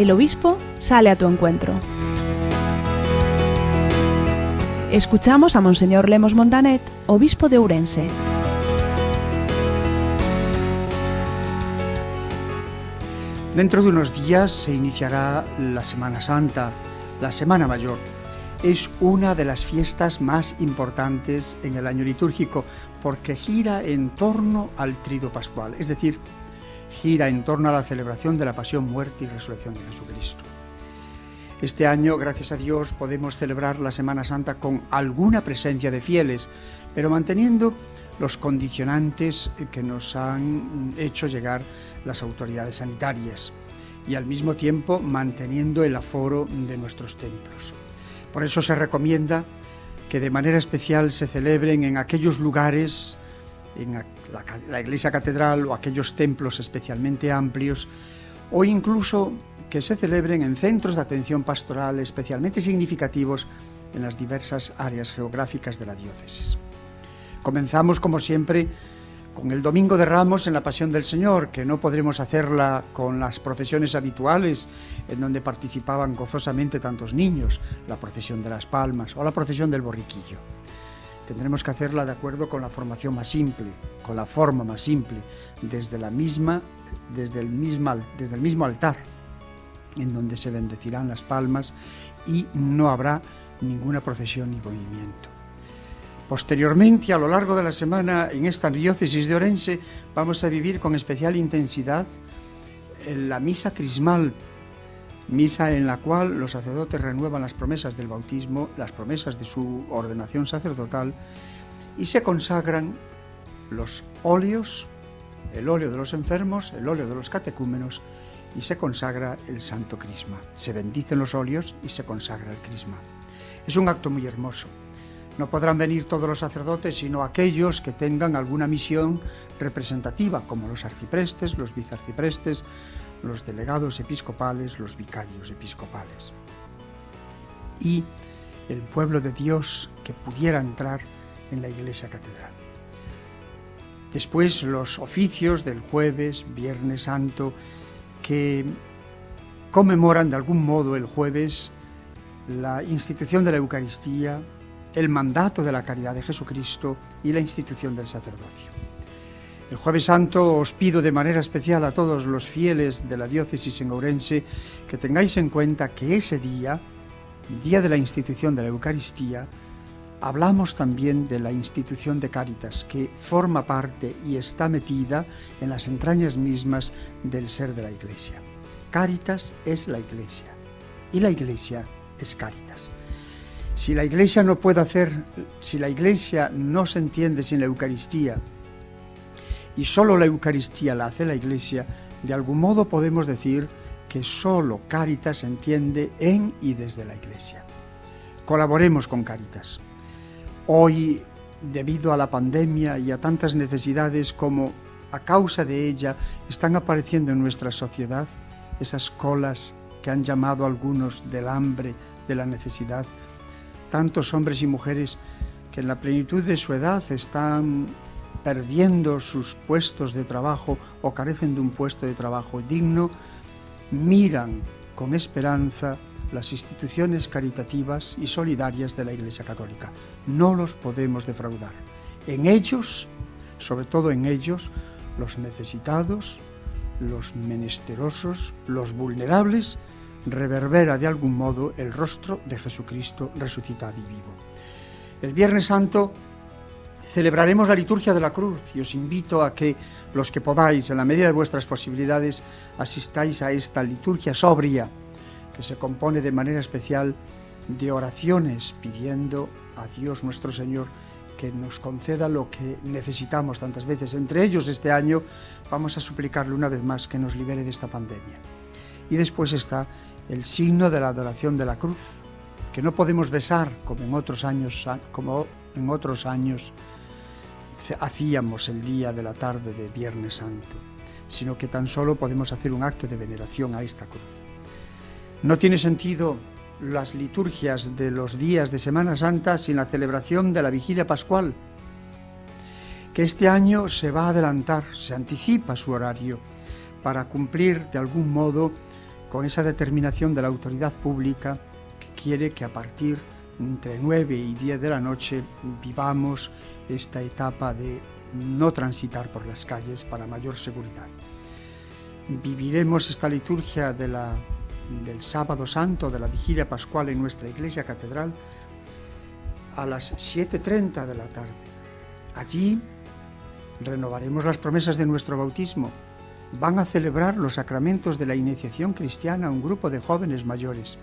el obispo sale a tu encuentro. Escuchamos a Monseñor Lemos Montanet, obispo de Ourense. Dentro de unos días se iniciará la Semana Santa, la Semana Mayor. Es una de las fiestas más importantes en el año litúrgico porque gira en torno al trido pascual, es decir, gira en torno a la celebración de la pasión, muerte y resurrección de Jesucristo. Este año, gracias a Dios, podemos celebrar la Semana Santa con alguna presencia de fieles, pero manteniendo los condicionantes que nos han hecho llegar las autoridades sanitarias y al mismo tiempo manteniendo el aforo de nuestros templos. Por eso se recomienda que de manera especial se celebren en aquellos lugares, en la, la iglesia catedral o aquellos templos especialmente amplios, o incluso que se celebren en centros de atención pastoral especialmente significativos en las diversas áreas geográficas de la diócesis. Comenzamos, como siempre, con el Domingo de Ramos en la Pasión del Señor, que no podremos hacerla con las procesiones habituales, en donde participaban gozosamente tantos niños, la procesión de las palmas o la procesión del borriquillo. Tendremos que hacerla de acuerdo con la formación más simple, con la forma más simple, desde la misma, desde el mismo, desde el mismo altar, en donde se bendecirán las palmas y no habrá ninguna procesión ni movimiento. Posteriormente, a lo largo de la semana, en esta diócesis de Orense, vamos a vivir con especial intensidad la misa crismal, misa en la cual los sacerdotes renuevan las promesas del bautismo, las promesas de su ordenación sacerdotal y se consagran los óleos, el óleo de los enfermos, el óleo de los catecúmenos y se consagra el Santo Crisma. Se bendicen los óleos y se consagra el Crisma. Es un acto muy hermoso. No podrán venir todos los sacerdotes, sino aquellos que tengan alguna misión representativa, como los arciprestes, los vicearciprestes, los delegados episcopales, los vicarios episcopales. Y el pueblo de Dios que pudiera entrar en la iglesia catedral. Después los oficios del jueves, Viernes Santo que conmemoran de algún modo el jueves la institución de la Eucaristía, el mandato de la caridad de Jesucristo y la institución del sacerdocio. El jueves santo os pido de manera especial a todos los fieles de la diócesis en Ourense que tengáis en cuenta que ese día, día de la institución de la Eucaristía, hablamos también de la institución de Cáritas, que forma parte y está metida en las entrañas mismas del ser de la Iglesia. Cáritas es la Iglesia y la Iglesia es Cáritas. Si la Iglesia no puede hacer, si la Iglesia no se entiende sin la Eucaristía y solo la Eucaristía la hace la Iglesia, de algún modo podemos decir que solo Cáritas entiende en y desde la Iglesia. Colaboremos con Cáritas. Hoy, debido a la pandemia y a tantas necesidades como a causa de ella están apareciendo en nuestra sociedad, esas colas que han llamado algunos del hambre, de la necesidad, tantos hombres y mujeres que en la plenitud de su edad están perdiendo sus puestos de trabajo o carecen de un puesto de trabajo digno, miran con esperanza las instituciones caritativas y solidarias de la Iglesia Católica. No los podemos defraudar. En ellos, sobre todo en ellos, los necesitados, los menesterosos, los vulnerables, reverbera de algún modo el rostro de Jesucristo resucitado y vivo. El Viernes Santo celebraremos la liturgia de la cruz y os invito a que los que podáis, en la medida de vuestras posibilidades, asistáis a esta liturgia sobria que se compone de manera especial de oraciones pidiendo a Dios nuestro Señor que nos conceda lo que necesitamos tantas veces. Entre ellos este año vamos a suplicarle una vez más que nos libere de esta pandemia. Y después está el signo de la adoración de la cruz, que no podemos besar como en otros años, como en otros años hacíamos el día de la tarde de Viernes Santo, sino que tan solo podemos hacer un acto de veneración a esta cruz. No tiene sentido las liturgias de los días de Semana Santa sin la celebración de la vigilia pascual, que este año se va a adelantar, se anticipa su horario para cumplir de algún modo con esa determinación de la autoridad pública que quiere que a partir entre 9 y 10 de la noche vivamos esta etapa de no transitar por las calles para mayor seguridad. Viviremos esta liturgia del sábado santo, de la vigilia pascual en nuestra iglesia catedral a las 7.30 de la tarde. Allí renovaremos las promesas de nuestro bautismo. Van a celebrar los sacramentos de la iniciación cristiana un grupo de jóvenes mayores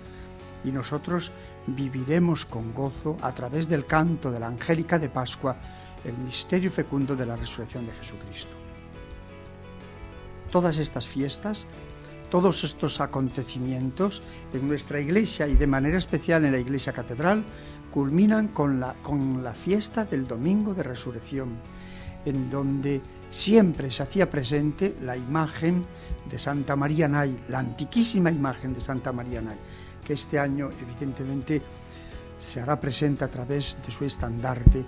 y nosotros viviremos con gozo a través del canto de la Angélica de Pascua el misterio fecundo de la resurrección de Jesucristo. Todas estas fiestas, todos estos acontecimientos en nuestra iglesia y de manera especial en la iglesia catedral culminan con la, con la fiesta del Domingo de Resurrección, en donde siempre se hacía presente la imagen de Santa María Nay, la antiquísima imagen de Santa María Nay, que este año evidentemente se hará presente a través de su estandarte,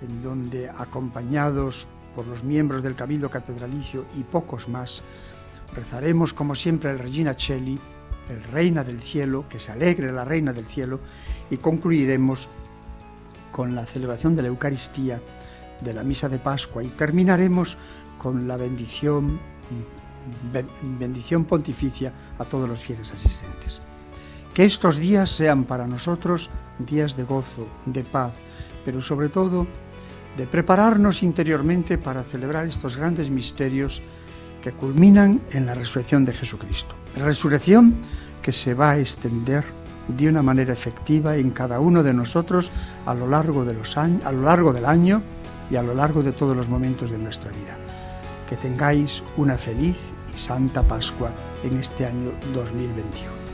en donde acompañados por los miembros del Cabildo Catedralicio y pocos más, rezaremos como siempre el Regina Cheli, el Reina del Cielo, que se alegre la Reina del Cielo, y concluiremos con la celebración de la Eucaristía, de la Misa de Pascua y terminaremos con la bendición, bendición pontificia a todos los fieles asistentes. Que estos días sean para nosotros días de gozo, de paz, pero sobre todo de prepararnos interiormente para celebrar estos grandes misterios que culminan en la resurrección de Jesucristo. Resurrección que se va a extender de una manera efectiva en cada uno de nosotros a lo largo, de los a lo largo del año y a lo largo de todos los momentos de nuestra vida. Que tengáis una feliz y santa Pascua en este año 2021.